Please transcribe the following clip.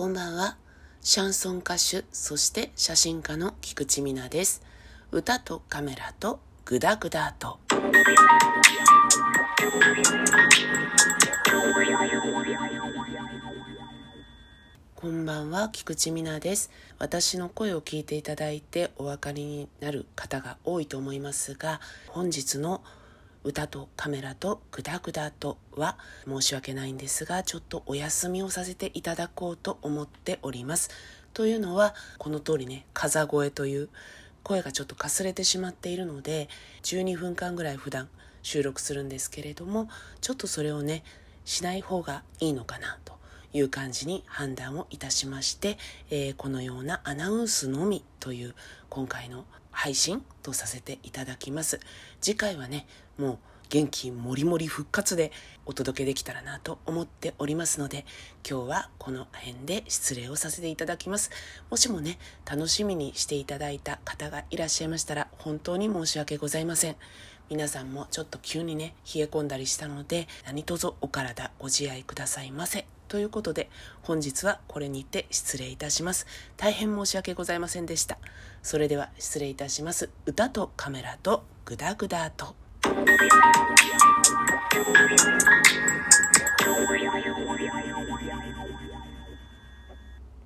こんばんは。シャンソン歌手、そして写真家の菊池美奈です。歌とカメラとグダグダと。こんばんは、菊池美奈です。私の声を聞いていただいてお分かりになる方が多いと思いますが、本日の歌とカメラとグダグダとは申し訳ないんですがちょっとお休みをさせていただこうと思っております。というのはこの通りね風声という声がちょっとかすれてしまっているので12分間ぐらい普段収録するんですけれどもちょっとそれをねしない方がいいのかなという感じに判断をいたしまして、えー、このようなアナウンスのみという今回の配信とさせていただきます。次回はね、もう元気もりもり復活でお届けできたらなと思っておりますので、今日はこの辺で失礼をさせていただきます。もしもね、楽しみにしていただいた方がいらっしゃいましたら、本当に申し訳ございません。皆さんもちょっと急にね、冷え込んだりしたので、何卒お体ご自愛くださいませ。ということで、本日はこれにて失礼いたします。大変申し訳ございませんでした。それでは失礼いたします。歌とカメラとグダグダと。